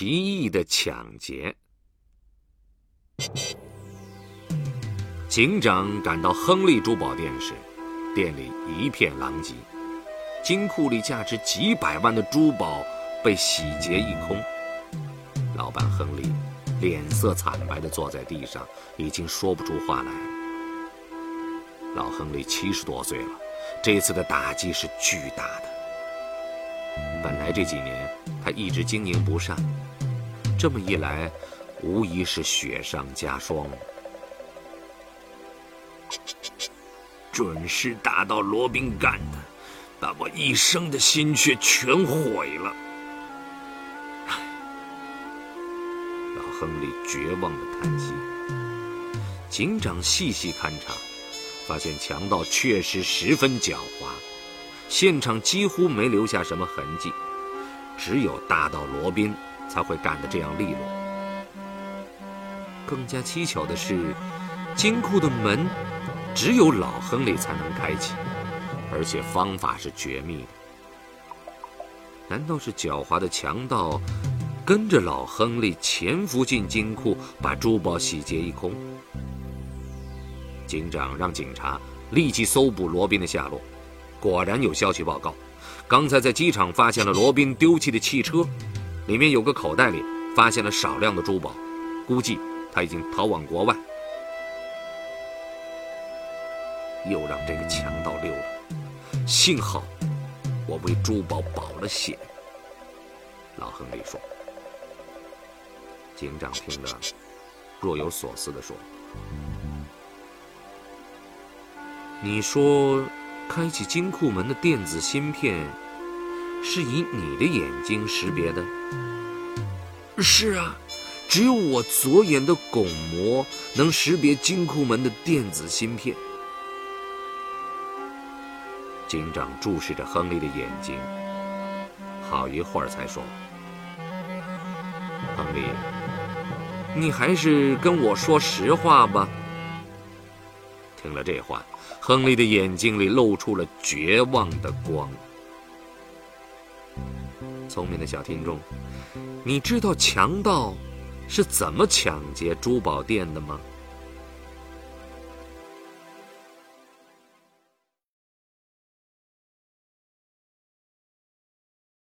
奇异的抢劫。警长赶到亨利珠宝店时，店里一片狼藉，金库里价值几百万的珠宝被洗劫一空。老板亨利脸色惨白地坐在地上，已经说不出话来。老亨利七十多岁了，这次的打击是巨大的。本来这几年他一直经营不善，这么一来，无疑是雪上加霜。准是大盗罗宾干的，把我一生的心血全毁了。老亨利绝望的叹息。警长细细勘察，发现强盗确实十分狡猾，现场几乎没留下什么痕迹，只有大盗罗宾才会干得这样利落。更加蹊跷的是，金库的门只有老亨利才能开启，而且方法是绝密的。难道是狡猾的强盗跟着老亨利潜伏进金库，把珠宝洗劫一空？警长让警察立即搜捕罗宾的下落，果然有消息报告，刚才在机场发现了罗宾丢弃的汽车，里面有个口袋里发现了少量的珠宝，估计他已经逃往国外。又让这个强盗溜了，幸好我为珠宝保了险。老亨利说。警长听了，若有所思地说。你说，开启金库门的电子芯片是以你的眼睛识别的？是啊，只有我左眼的巩膜能识别金库门的电子芯片。警长注视着亨利的眼睛，好一会儿才说：“亨利，你还是跟我说实话吧。”听了这话。亨利的眼睛里露出了绝望的光。聪明的小听众，你知道强盗是怎么抢劫珠宝店的吗？